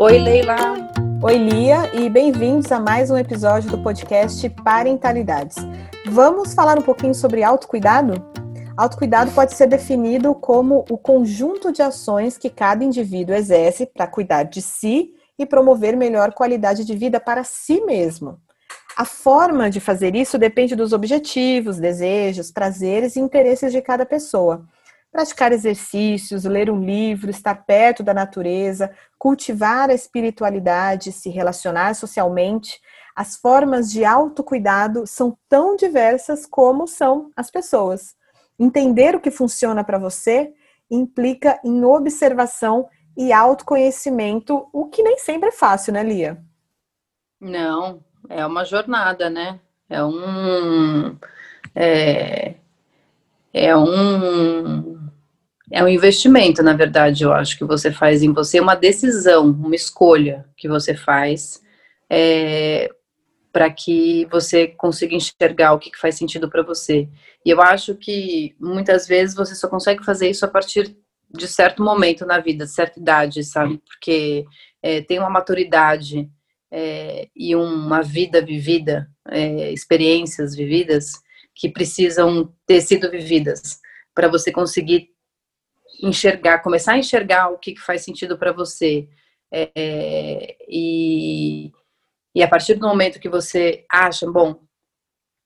Oi, Leila. Oi, Lia, e bem-vindos a mais um episódio do podcast Parentalidades. Vamos falar um pouquinho sobre autocuidado? Autocuidado pode ser definido como o conjunto de ações que cada indivíduo exerce para cuidar de si e promover melhor qualidade de vida para si mesmo. A forma de fazer isso depende dos objetivos, desejos, prazeres e interesses de cada pessoa praticar exercícios, ler um livro, estar perto da natureza, cultivar a espiritualidade, se relacionar socialmente. As formas de autocuidado são tão diversas como são as pessoas. Entender o que funciona para você implica em observação e autoconhecimento, o que nem sempre é fácil, né, Lia? Não, é uma jornada, né? É um. É, é um é um investimento, na verdade, eu acho que você faz em você, uma decisão, uma escolha que você faz é, para que você consiga enxergar o que, faz sentido para você. E eu acho que muitas vezes você só consegue fazer isso a partir de certo momento na vida, de certa idade, sabe? Porque é, tem uma maturidade é, e uma vida vivida, é, experiências vividas que precisam ter sido vividas para você conseguir enxergar, começar a enxergar o que, que faz sentido para você. E, e a partir do momento que você acha, bom,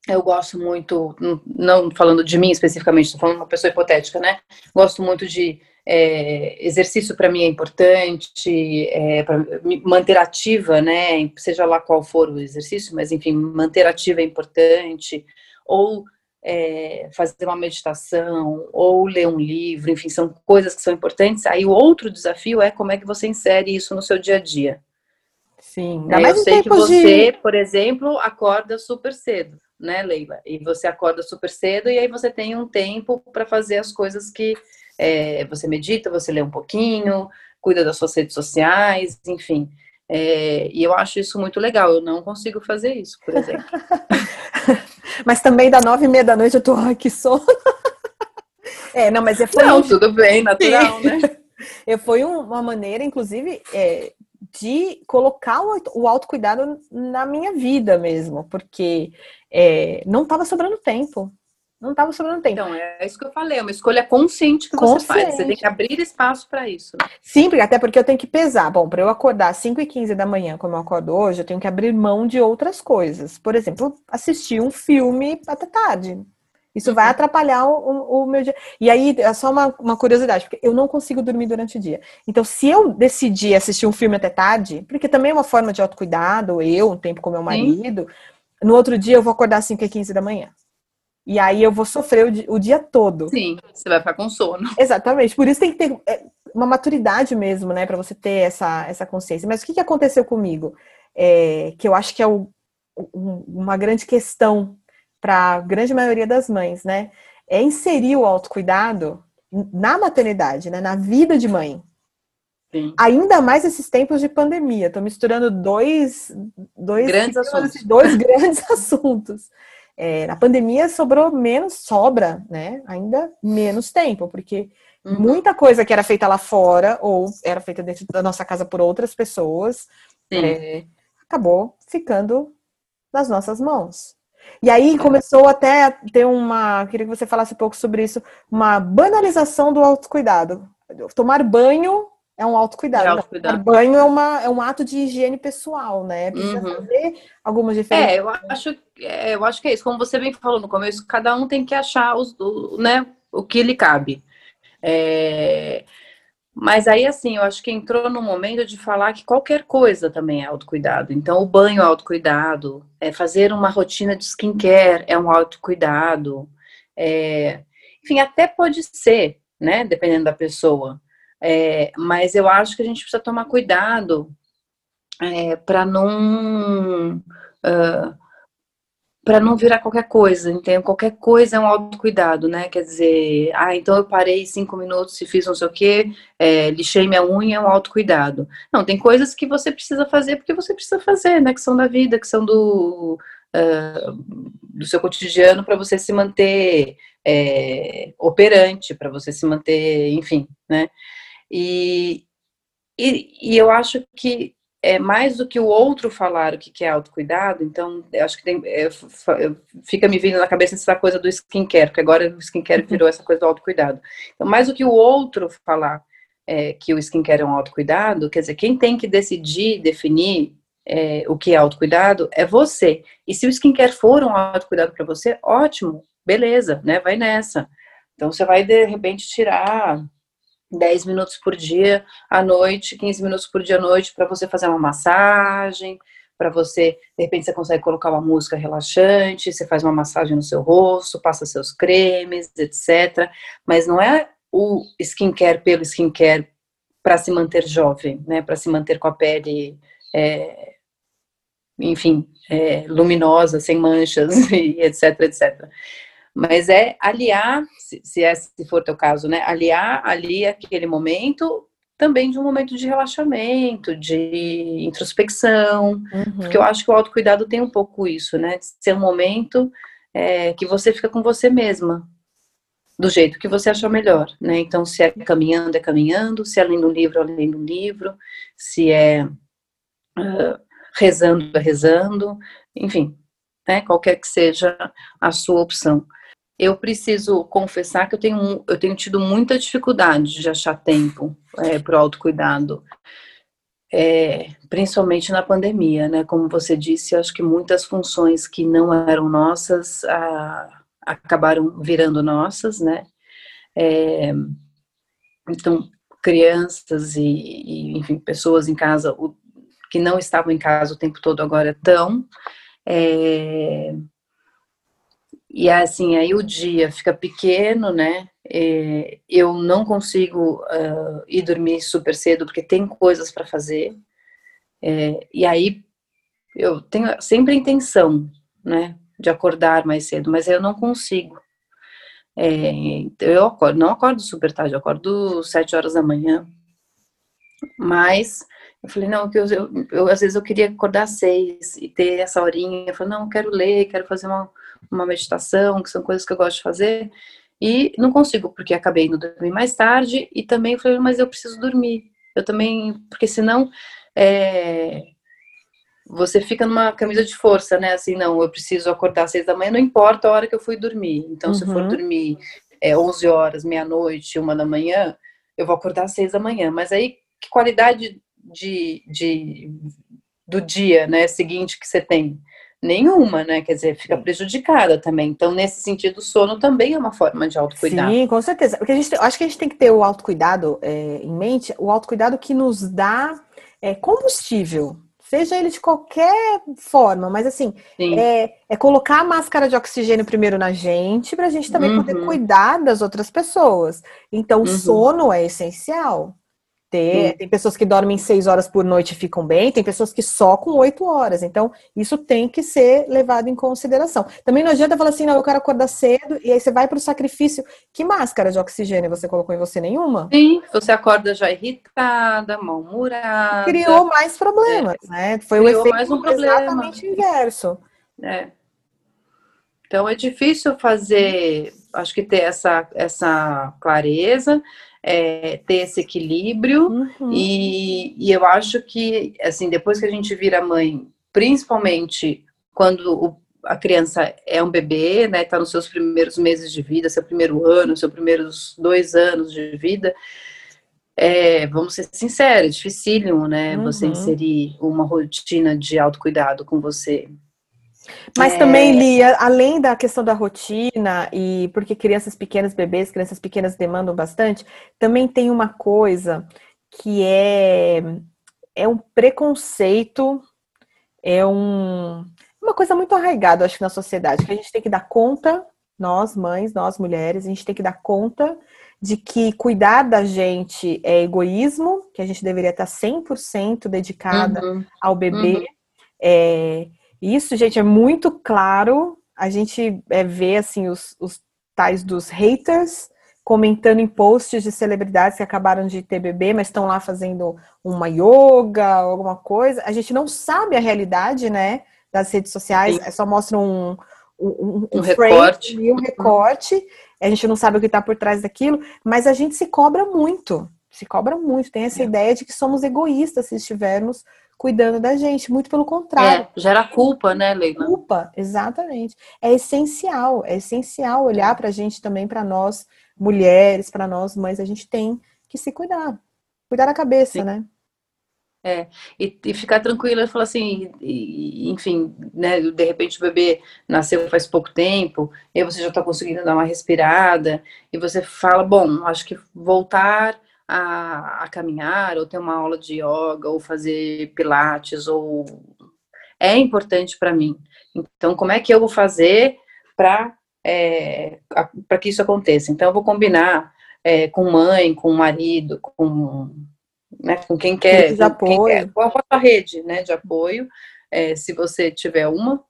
eu gosto muito, não falando de mim especificamente, estou falando de uma pessoa hipotética, né? Gosto muito de é, exercício para mim é importante, é, para manter ativa, né? Seja lá qual for o exercício, mas enfim, manter ativa é importante. Ou é, fazer uma meditação ou ler um livro, enfim, são coisas que são importantes. Aí o outro desafio é como é que você insere isso no seu dia a dia. Sim, é, eu sei que você, de... por exemplo, acorda super cedo, né, Leila? E você acorda super cedo e aí você tem um tempo para fazer as coisas que é, você medita, você lê um pouquinho, cuida das suas redes sociais, enfim. É, e eu acho isso muito legal. Eu não consigo fazer isso, por exemplo. mas também da nove e meia da noite eu tô, ai, que sono. é, não, mas é foi. Não, um... tudo bem, natural, Sim. né? Eu, foi uma maneira, inclusive, é, de colocar o, autocuidado na minha vida mesmo, porque é, não estava sobrando tempo. Não estava sobrando tempo. Então, é isso que eu falei, é uma escolha consciente que consciente. você faz. Você tem que abrir espaço para isso. Sim, até porque eu tenho que pesar. Bom, para eu acordar às 5 e 15 da manhã, como eu acordo hoje, eu tenho que abrir mão de outras coisas. Por exemplo, assistir um filme até tarde. Isso uhum. vai atrapalhar o, o, meu dia. E aí, é só uma, uma, curiosidade, porque eu não consigo dormir durante o dia. Então, se eu decidir assistir um filme até tarde, porque também é uma forma de autocuidado, eu, um tempo com meu marido, Sim. no outro dia eu vou acordar às 5 e 15 da manhã. E aí eu vou sofrer o dia, o dia todo. Sim, você vai ficar com sono. Exatamente. Por isso tem que ter é, uma maturidade mesmo, né, para você ter essa, essa consciência. Mas o que, que aconteceu comigo? É, que eu acho que é o, uma grande questão para a grande maioria das mães, né? É inserir o autocuidado na maternidade, né, na vida de mãe. Sim. Ainda mais esses tempos de pandemia. Estou misturando dois, dois grandes assuntos. Dois grandes assuntos. É, na pandemia sobrou menos, sobra, né? Ainda menos tempo, porque uhum. muita coisa que era feita lá fora ou era feita dentro da nossa casa por outras pessoas é, acabou ficando nas nossas mãos. E aí começou até a ter uma. Queria que você falasse um pouco sobre isso, uma banalização do autocuidado. Tomar banho é um autocuidado. É autocuidado. Tomar banho é, uma, é um ato de higiene pessoal, né? Precisa uhum. fazer algumas diferenças. É, eu acho, é, eu acho que é isso. Como você bem falou no começo, cada um tem que achar os, o, né, o que lhe cabe. É... Mas aí, assim, eu acho que entrou no momento de falar que qualquer coisa também é autocuidado. Então, o banho é autocuidado, é fazer uma rotina de skincare é um autocuidado. É... Enfim, até pode ser, né, dependendo da pessoa. É, mas eu acho que a gente precisa tomar cuidado é, para não uh, para não virar qualquer coisa, entende? Qualquer coisa é um autocuidado, né? Quer dizer, ah, então eu parei cinco minutos e fiz não sei o quê, é, lixei minha unha, é um autocuidado. Não, tem coisas que você precisa fazer porque você precisa fazer, né? Que são da vida, que são do, uh, do seu cotidiano para você se manter é, operante, para você se manter, enfim, né? E, e, e eu acho que é mais do que o outro falar o que é autocuidado, então acho que tem, é, fica me vindo na cabeça essa coisa do skincare, porque agora o skincare virou essa coisa do autocuidado. Então, mais do que o outro falar é, que o skincare é um autocuidado, quer dizer, quem tem que decidir, definir é, o que é autocuidado é você. E se o skincare for um autocuidado para você, ótimo, beleza, né? Vai nessa. Então você vai de repente tirar 10 minutos por dia à noite, 15 minutos por dia à noite para você fazer uma massagem, para você, de repente você consegue colocar uma música relaxante, você faz uma massagem no seu rosto, passa seus cremes, etc. Mas não é o skincare pelo skincare para se manter jovem, né? Para se manter com a pele, é, enfim, é, luminosa, sem manchas e etc, etc mas é aliar, se, se, é, se for teu caso, né, aliar ali aquele momento também de um momento de relaxamento, de introspecção, uhum. porque eu acho que o autocuidado tem um pouco isso, né, de ser um momento é, que você fica com você mesma, do jeito que você achar melhor, né, então se é caminhando, é caminhando, se é lendo um livro, é lendo um livro, se é uh, rezando, é rezando, enfim, né, qualquer que seja a sua opção eu preciso confessar que eu tenho, eu tenho tido muita dificuldade de achar tempo é, para o autocuidado. É, principalmente na pandemia, né? Como você disse, acho que muitas funções que não eram nossas a, acabaram virando nossas, né? É, então, crianças e, e, enfim, pessoas em casa o, que não estavam em casa o tempo todo agora estão. É, e assim, aí o dia fica pequeno, né? É, eu não consigo uh, ir dormir super cedo porque tem coisas para fazer. É, e aí eu tenho sempre a intenção, né, de acordar mais cedo, mas eu não consigo. É, eu acordo, não acordo super tarde, eu acordo sete horas da manhã. Mas eu falei, não, que eu, eu, eu, às vezes eu queria acordar às seis e ter essa horinha. Eu falei, não, eu quero ler, quero fazer uma, uma meditação, que são coisas que eu gosto de fazer. E não consigo, porque acabei indo dormir mais tarde e também falei, mas eu preciso dormir. Eu também, porque senão é, você fica numa camisa de força, né? Assim, não, eu preciso acordar às seis da manhã, não importa a hora que eu fui dormir. Então, uhum. se eu for uhum. dormir é, 11 horas, meia-noite, uma da manhã, eu vou acordar às seis da manhã. Mas aí, que qualidade de, de, do dia né, seguinte que você tem? Nenhuma, né? Quer dizer, fica prejudicada também. Então, nesse sentido, o sono também é uma forma de autocuidado. Sim, com certeza. Porque a gente, acho que a gente tem que ter o autocuidado é, em mente, o autocuidado que nos dá é, combustível, seja ele de qualquer forma, mas assim, é, é, colocar a máscara de oxigênio primeiro na gente, para a gente também uhum. poder cuidar das outras pessoas. Então, uhum. o sono é essencial ter. Tem pessoas que dormem seis horas por noite e ficam bem, tem pessoas que só com oito horas. Então, isso tem que ser levado em consideração. Também não adianta falar assim, não, eu quero acordar cedo, e aí você vai para o sacrifício. Que máscara de oxigênio você colocou em você? Nenhuma? Sim, você acorda já irritada, mal-humorada. Criou mais problemas, é. né? Foi Criou o efeito mais um problema. exatamente inverso. É. Então é difícil fazer, acho que ter essa, essa clareza é, ter esse equilíbrio uhum. e, e eu acho que assim depois que a gente vira mãe, principalmente quando o, a criança é um bebê, né, está nos seus primeiros meses de vida, seu primeiro ano, seus primeiros dois anos de vida, é, vamos ser sinceros, é dificílimo, né, uhum. você inserir uma rotina de autocuidado com você. Mas é... também, Lia, além da questão da rotina, e porque crianças pequenas, bebês, crianças pequenas demandam bastante, também tem uma coisa que é, é um preconceito, é um, uma coisa muito arraigada, acho que na sociedade, que a gente tem que dar conta, nós mães, nós mulheres, a gente tem que dar conta de que cuidar da gente é egoísmo, que a gente deveria estar 100% dedicada uhum. ao bebê. Uhum. É, Isso, gente, é muito claro. A gente é, vê assim os, os tais dos haters comentando em posts de celebridades que acabaram de ter bebê, mas estão lá fazendo uma yoga, alguma coisa. A gente não sabe a realidade, né, das redes sociais, Sim. só mostra um, um, um, um recorte. e um recorte. A gente não sabe o que está por trás daquilo, mas a gente se cobra muito, se cobra muito. Tem essa é. ideia de que somos egoístas se estivermos cuidando da gente. Muito pelo contrário. É, gera culpa, né, Leila? Culpa, exatamente. É essencial, é essencial olhar para a gente também, para nós mulheres, para nós mães, a gente tem que se cuidar. Cuidar da cabeça, Sim. né? É, e, e, ficar tranquila, falar assim, e, enfim, né, de repente o bebê nasceu faz pouco tempo, e você já está conseguindo dar uma respirada, e você fala, bom, acho que voltar a, a caminhar, ou ter uma aula de yoga, ou fazer pilates, ou é importante para mim. Então, como é que eu vou fazer para é, para que isso aconteça? Então, eu vou combinar é, com mãe, com marido, com, né, com quem quer, com quem quer, a rede né, de apoio, é, se você tiver uma,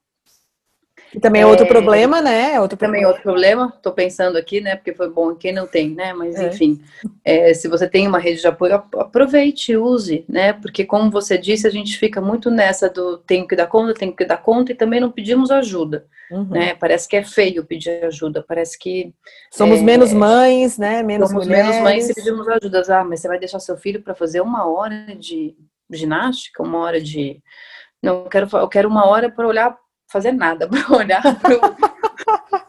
e também é outro é, problema, né? É outro também problema. outro problema, estou pensando aqui, né? Porque foi bom quem não tem, né? Mas é. enfim, é, se você tem uma rede de apoio, aproveite, use, né? Porque como você disse, a gente fica muito nessa do tenho que dar conta, tenho que dar conta e também não pedimos ajuda, uhum. né? Parece que é feio pedir ajuda, parece que somos é, menos mães, né? Menos somos mulheres. menos mães se pedimos ajuda. Ah, mas você vai deixar seu filho para fazer uma hora de ginástica, uma hora de não eu quero eu quero uma hora para olhar fazer nada, para olhar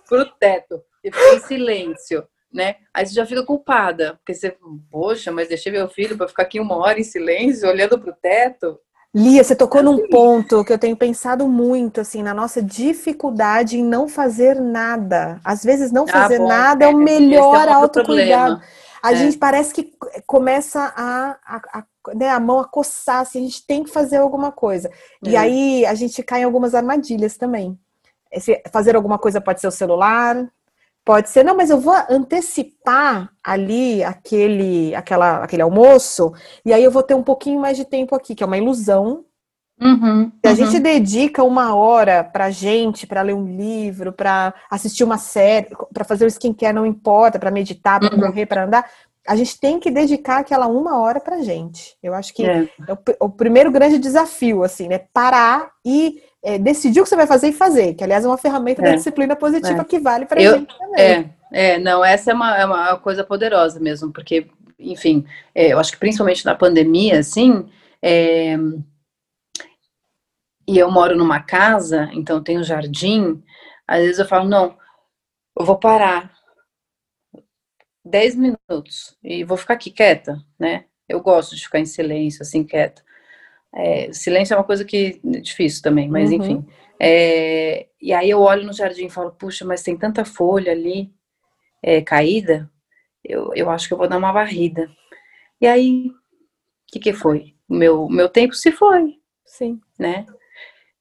para o teto e ficar em silêncio, né? Aí você já fica culpada, porque você, poxa, mas deixei meu filho para ficar aqui uma hora em silêncio, olhando para o teto. Lia, você tocou num ponto que eu tenho pensado muito, assim, na nossa dificuldade em não fazer nada. Às vezes, não ah, fazer ah, bom, nada é, é o melhor é autocuidado. A é. gente parece que começa a, a, a né, a mão a coçar, assim, a gente tem que fazer alguma coisa. É. E aí a gente cai em algumas armadilhas também. Esse, fazer alguma coisa pode ser o celular, pode ser, não, mas eu vou antecipar ali aquele, aquela, aquele almoço, e aí eu vou ter um pouquinho mais de tempo aqui, que é uma ilusão. Uhum, Se a uhum. gente dedica uma hora pra gente, para ler um livro, para assistir uma série, para fazer o skincare, não importa, para meditar, para uhum. correr, para andar, a gente tem que dedicar aquela uma hora pra gente. Eu acho que é, é o, o, primeiro grande desafio, assim, né? Parar e é, decidir o que você vai fazer e fazer, que aliás é uma ferramenta é. da disciplina positiva é. que vale pra eu, gente também. É, é, não, essa é uma, é uma coisa poderosa mesmo, porque, enfim, é, eu acho que principalmente na pandemia, assim, é, e eu moro numa casa, então tenho um jardim, às vezes eu falo, não, eu vou parar, 10 minutos e vou ficar aqui quieta, né? Eu gosto de ficar em silêncio, assim, quieta. É, silêncio é uma coisa que é difícil também, mas uhum. enfim. É, e aí eu olho no jardim e falo, puxa, mas tem tanta folha ali é, caída, eu, eu acho que eu vou dar uma varrida. E aí, o que, que foi? O meu, meu tempo se foi. Sim. Né?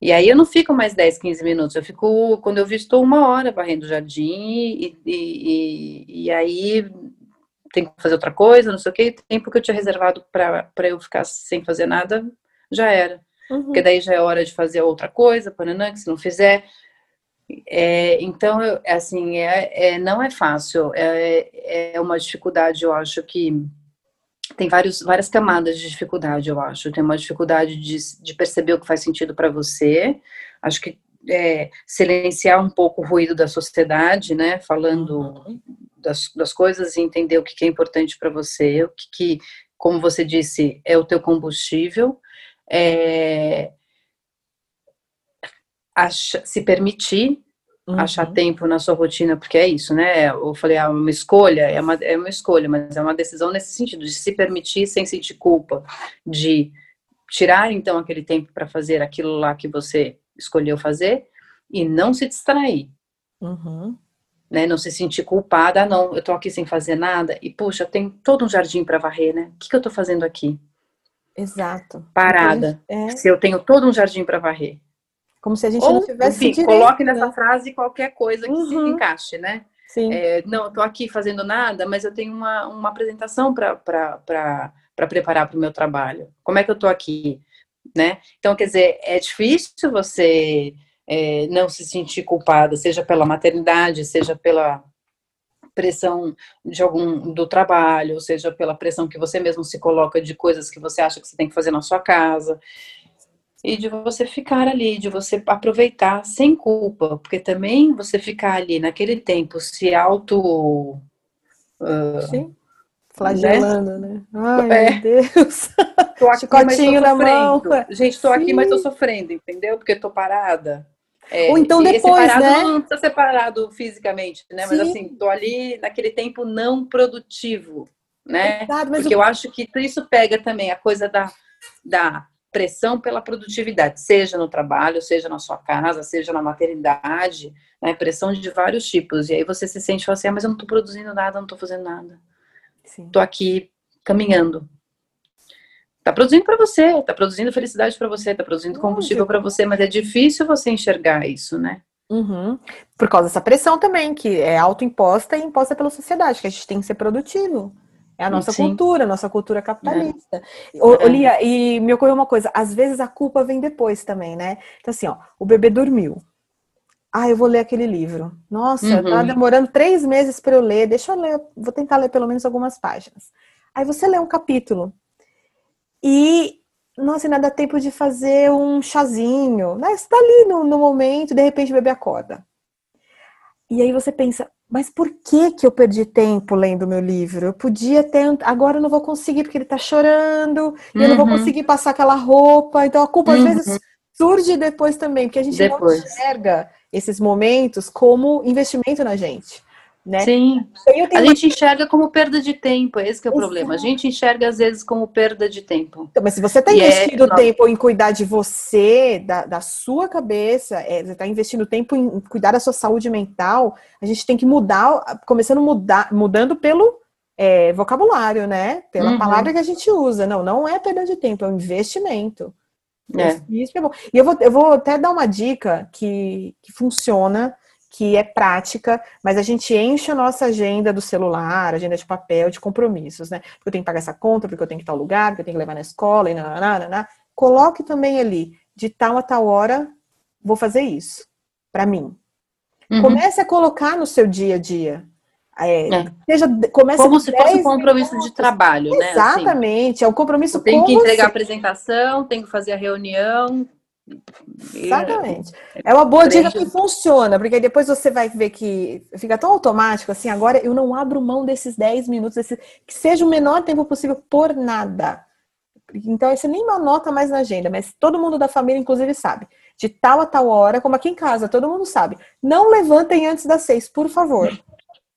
E aí eu não fico mais 10, 15 minutos, eu fico, quando eu vi, estou uma hora varrendo o jardim e, e, e, aí tem que fazer outra coisa, não sei o que, o tempo que eu tinha reservado para eu ficar sem fazer nada, já era. Uhum. Porque daí já é hora de fazer outra coisa, pananã, que se não fizer. É, então, eu, assim, é, é, não é fácil, é, é uma dificuldade, eu acho que tem vários, várias camadas de dificuldade, eu acho. Tem uma dificuldade de, de perceber o que faz sentido para você. Acho que é, silenciar um pouco o ruído da sociedade, né? Falando uhum. das, das coisas e entender o que é importante para você, o que, que, como você disse, é o teu combustível. É, acha, se permitir uhum. achar tempo na sua rotina, porque é isso, né? Eu falei, é uma escolha, é uma, é uma escolha, mas é uma decisão nesse sentido, de se permitir sem sentir culpa, de tirar então aquele tempo para fazer aquilo lá que você escolheu fazer e não se distrair. Uhum. Né, não se sentir culpada, ah, não, eu tô aqui sem fazer nada, e puxa, tem todo um jardim para varrer, né? O que, que eu tô fazendo aqui? Exato. Parada. É. Se eu tenho todo um jardim para varrer. Como se a gente Ou, não tivesse enfim, direito, coloque nessa né? frase qualquer coisa que uhum. se encaixe, né? Sim. É, não, estou aqui fazendo nada, mas eu tenho uma, uma apresentação para preparar para o meu trabalho. Como é que eu estou aqui? né? Então, quer dizer, é difícil você é, não se sentir culpada, seja pela maternidade, seja pela pressão de algum do trabalho, seja pela pressão que você mesmo se coloca de coisas que você acha que você tem que fazer na sua casa. E de você ficar ali, de você aproveitar sem culpa, porque também você ficar ali naquele tempo se auto. Uh, Sim. Flagelando, né? né? Ai, é. meu Deus. Tô aqui, Chicotinho na mão. Gente, tô Sim. aqui, mas tô sofrendo, entendeu? Porque tô parada. É, Ou então depois, separado, né? Não precisa separado fisicamente, né? Sim. Mas assim, tô ali naquele tempo não produtivo, né? Exato, Porque o... eu acho que isso pega também a coisa da, da pressão pela produtividade, seja no trabalho, seja na sua casa, seja na maternidade, né? Pressão de vários tipos. E aí você se sente assim, ah, mas eu não tô produzindo nada, não tô fazendo nada. Tô aqui caminhando. Tá produzindo para você, tá produzindo felicidade para você, tá produzindo combustível para você, mas é difícil você enxergar isso, né? Uhum. Por causa dessa pressão também, que é autoimposta e imposta pela sociedade, que a gente tem que ser produtivo. É a nossa Sim. cultura, a nossa cultura capitalista. É. É. E me ocorreu uma coisa, às vezes a culpa vem depois também, né? Então, assim, ó, o bebê dormiu. Ah, eu vou ler aquele livro. Nossa, tá uhum. tá demorando três meses para eu ler. Deixa eu ler, vou tentar ler pelo menos algumas páginas. Aí você lê um capítulo. E, nossa, ainda dá tempo de fazer um chazinho. Né? Você tá ali no, no momento, de repente o bebê acorda. E aí você pensa, mas por que que eu perdi tempo lendo meu livro? Eu podia ter, agora eu não vou conseguir porque ele tá chorando, uhum. e eu não vou uhum. conseguir passar aquela roupa. Então a culpa uhum. às vezes surge depois também, porque a gente depois. não enxerga esses momentos como investimento na gente né? Sim. A uma... gente enxerga como perda de tempo, esse que é o Exato. problema. A gente enxerga às vezes como perda de tempo. Então, mas se você está é investindo é... tempo em cuidar de você, da, da sua cabeça, é, você está investindo tempo em cuidar da sua saúde mental, a gente tem que mudar, começando a mudar, mudando pelo é, vocabulário, né? Pela uhum. palavra que a gente usa. Não, não é perda de tempo, é um investimento. É. Isso é bom. E eu vou, eu vou até dar uma dica que, que funciona que é prática, mas a gente enche a nossa agenda do celular, agenda de papel, de compromissos, né? Porque eu tenho que pagar essa conta, porque eu tenho que ir tal lugar, porque eu tenho que levar na escola, e nananana. Coloque também ali, de tal a tal hora, vou fazer isso, para mim. Uhum. Comece a colocar no seu dia a dia. É, é. Seja, comece como se fosse um compromisso minutos. de trabalho, né? Exatamente, assim, é um compromisso Tem que entregar você. a apresentação, tem que fazer a reunião, Exatamente. É uma boa dica que funciona, porque depois você vai ver que fica tão automático assim, agora eu não abro mão desses 10 minutos, desse, que seja o menor tempo possível por nada. Então, você nem anota mais na agenda, mas todo mundo da família, inclusive, sabe. De tal a tal hora, como aqui em casa, todo mundo sabe. Não levantem antes das seis, por favor.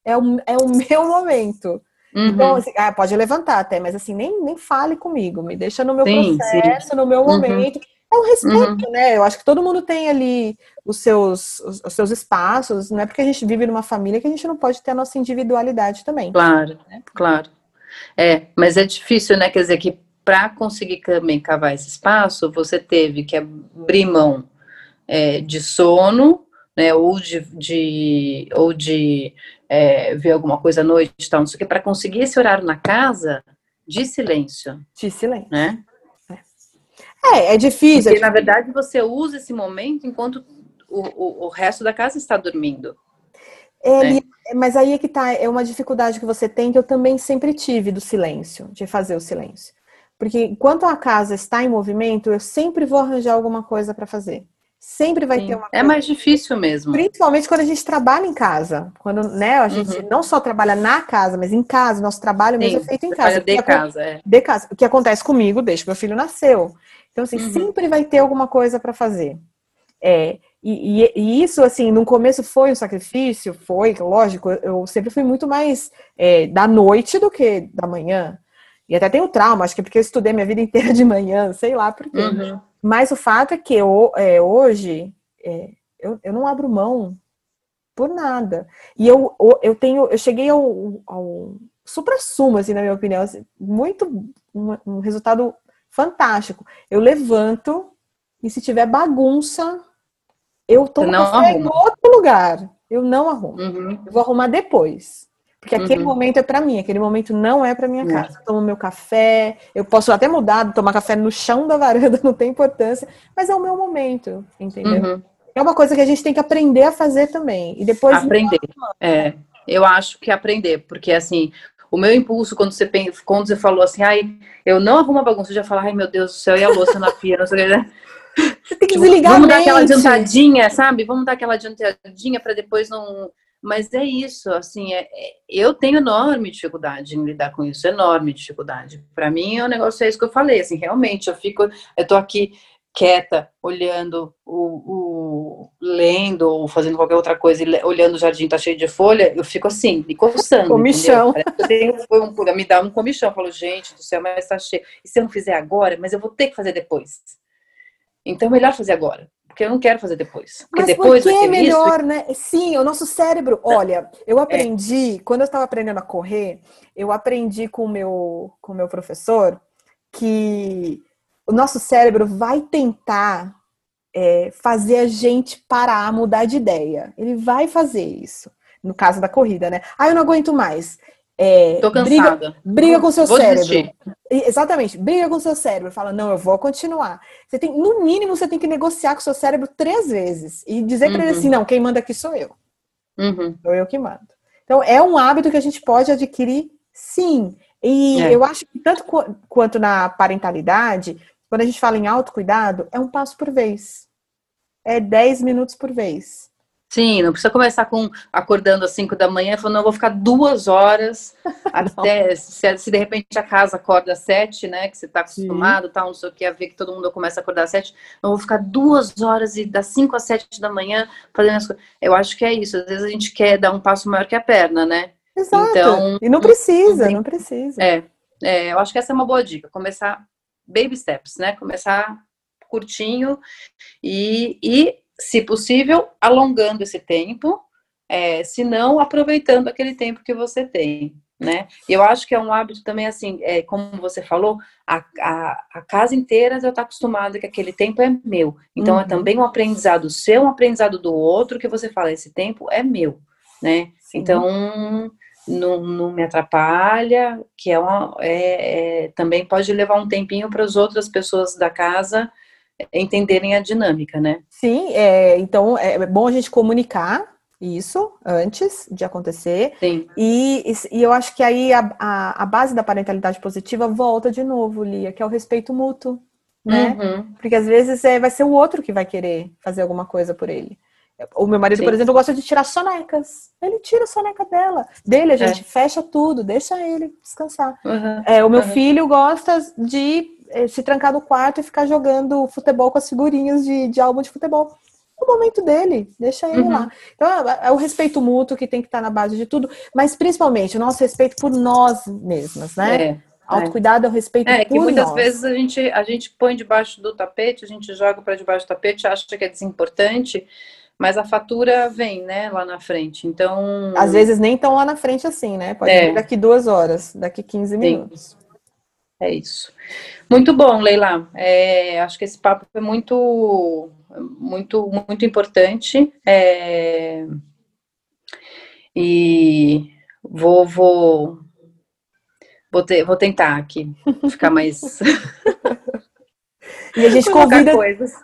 É o, é o meu momento. Uhum. Então, assim, ah, pode levantar até, mas assim, nem, nem fale comigo, me deixa no meu sim, processo, sim. no meu uhum. momento. Uhum é um respeito, uhum. né? Eu acho que todo mundo tem ali os seus, os, os, seus espaços, não é porque a gente vive numa família que a gente não pode ter a nossa individualidade também. Claro, né? claro. É, mas é difícil, né? Quer dizer, que para conseguir também cavar esse espaço, você teve que abrir mão é, de sono, né? Ou de, de ou de é, ver alguma coisa à noite, tal, não sei o que, para conseguir esse horário na casa de silêncio. De silêncio. Né? É, é difícil. Porque, na verdade, você usa esse momento enquanto o, o, o resto da casa está dormindo. É, né? Mas aí é que tá, é uma dificuldade que você tem, que eu também sempre tive do silêncio, de fazer o silêncio. Porque enquanto a casa está em movimento, eu sempre vou arranjar alguma coisa para fazer. Sempre vai Sim. ter uma É mais difícil mesmo. Principalmente quando a gente trabalha em casa. Quando né, a gente uhum. não só trabalha na casa, mas em casa. Nosso trabalho mesmo é feito em casa. De casa, é. De casa. O que acontece comigo desde que meu filho nasceu. Então, assim, uhum. sempre vai ter alguma coisa para fazer. É, e, e, e, isso, assim, no começo foi um sacrifício, foi, lógico, eu sempre fui muito mais é, da noite do que da manhã. E até tenho trauma, acho que é porque eu estudei minha vida inteira de manhã, sei lá por quê. Uhum. Mas o fato é que eu, é, hoje é, eu, eu não abro mão por nada. E eu, eu tenho, eu cheguei ao, ao supra-sumo, assim, na minha opinião, assim, muito, um, um resultado fantástico. Eu levanto e se tiver bagunça, eu tomo café em outro lugar. Eu não arrumo. Uhum. Eu vou arrumar depois. Porque aquele uhum. momento é para mim, aquele momento não é para minha uhum. casa. Eu tomo meu café, eu posso até mudar, tomar café no chão da varanda, não tem importância, mas é o meu momento, entendeu? Uhum. É uma coisa que a gente tem que aprender a fazer também. E depois. Aprender. É, eu acho que aprender, porque assim, o meu impulso, quando você, quando você falou assim, ai, eu não arrumo a bagunça, eu já falo, ai meu Deus do céu, e a louça na pia, não sei o que. Né? Você tem que tipo, desligar Vamos dar aquela adiantadinha, sabe? Vamos dar aquela adiantadinha para depois não. Mas é isso, assim, é, é, eu tenho enorme dificuldade em lidar com isso, enorme dificuldade. Para mim, o negócio é isso que eu falei, assim, realmente, eu fico, eu tô aqui quieta, olhando o, o, lendo ou fazendo qualquer outra coisa e olhando o jardim tá cheio de folha, eu fico assim, me coçando. Comichão. Um, me dá um comichão. Eu falo, gente do céu, mas tá cheio. E se eu não fizer agora, mas eu vou ter que fazer depois. Então é melhor fazer agora. Porque eu não quero fazer depois. Porque mas depois por que é melhor, isso... né? Sim, o nosso cérebro. Olha, eu aprendi, é. quando eu estava aprendendo a correr, eu aprendi com o meu, com o meu professor que o nosso cérebro vai tentar é, fazer a gente parar, mudar de ideia. Ele vai fazer isso. No caso da corrida, né? Ah, eu não aguento mais. É, Tô cansada. Briga, briga com seu vou cérebro. Desistir. Exatamente, briga com seu cérebro. Fala, não, eu vou continuar. Você tem, no mínimo, você tem que negociar com seu cérebro três vezes e dizer uhum. para ele assim: não, quem manda aqui sou eu. Uhum. Sou eu que mando. Então, é um hábito que a gente pode adquirir, sim. E é. eu acho que tanto quanto na parentalidade, quando a gente fala em autocuidado, é um passo por vez. É 10 minutos por vez. Sim, não precisa começar com acordando às 5 da manhã e falando, não, eu vou ficar duas horas até. Se, se, de repente a casa acorda às 7, né? Que você está acostumado, tal, não sei o que, a ver que todo mundo começa a acordar às 7, eu vou ficar duas horas e das 5 às 7 da manhã fazendo as coisas. Eu acho que é isso. Às vezes a gente quer dar um passo maior que a perna, né? Exato. Então, e não precisa, não, não precisa. É, é, eu acho que essa é uma boa dica. Começar baby steps, né? Começar curtinho e, e se possível, alongando esse tempo, é, se não, aproveitando aquele tempo que você tem, né? Eu acho que é um hábito também, assim, é, como você falou, a, a, a casa inteira já está acostumada que aquele tempo é meu. Então, é uhum. é também um aprendizado seu, um aprendizado do outro, que você fala, esse tempo é meu, né? Sim. Então não, não me atrapalha, que é, uma, é, é também pode levar um tempinho para as outras pessoas da casa entenderem a dinâmica, né? Sim, é, então é bom a gente comunicar isso antes de acontecer. Sim. E, e eu acho que aí a, a, a, base da parentalidade positiva volta de novo, Lia, que é o respeito mútuo, né? Uhum. Porque às vezes é, vai ser o outro que vai querer fazer alguma coisa por ele. O meu marido, Sim. por exemplo, gosta de tirar sonecas. Ele tira a soneca dela. Dele, a gente é. fecha tudo, deixa ele descansar. Uhum. É, o meu uhum. filho gosta de eh, se trancar no quarto e ficar jogando futebol com as figurinhas de, de álbum de futebol. É o momento dele, deixa ele uhum. lá. Então, é, é o respeito mútuo que tem que estar na base de tudo, mas principalmente o nosso respeito por nós mesmas, né? É. Autocuidado é o respeito é, por que muitas nós. vezes a gente, a gente põe debaixo do tapete, a gente joga para debaixo do tapete, acha que é desimportante, mas a fatura vem, né, lá na frente. Então. Às vezes nem tão lá na frente assim, né? Pode é. vir daqui duas horas, daqui 15 minutos. Sim. É isso. Muito bom, Leila. É, acho que esse papo é muito, muito, muito importante. É, e vou, vou, vou, ter, vou tentar aqui ficar mais E a gente convida,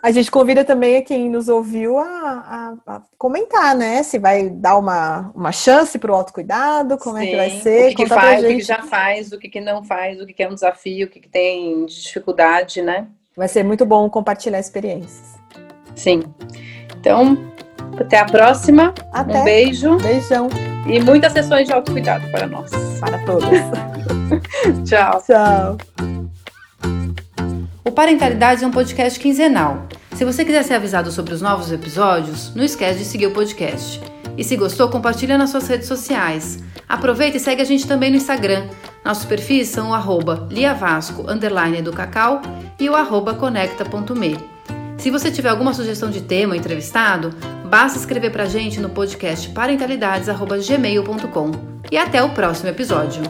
a gente convida também quem nos ouviu a, a, a, comentar, né? Se vai dar uma, uma chance para o autocuidado, como Sim, é que vai ser. O que, que faz, o que, já faz, o que, que não faz, o que, que é um desafio, o que, que tem de dificuldade, né? Vai ser muito bom compartilhar experiências. Sim. Então, até a próxima. Até. Um beijo. Beijão. E muitas sessões de autocuidado para nós. Para todos. Tchau. Tchau. Parentalidade é um podcast quinzenal. Se você quiser ser avisado sobre os novos episódios, não esquece de seguir o podcast. E se gostou, compartilha nas suas redes sociais. Aproveita e segue a gente também no Instagram. Nossos perfis são o arroba liavasco, underline do cacau e o arroba conecta.me. Se você tiver alguma sugestão de tema ou entrevistado, basta escrever pra gente no podcast parentalidades.gmail.com. E até o próximo episódio.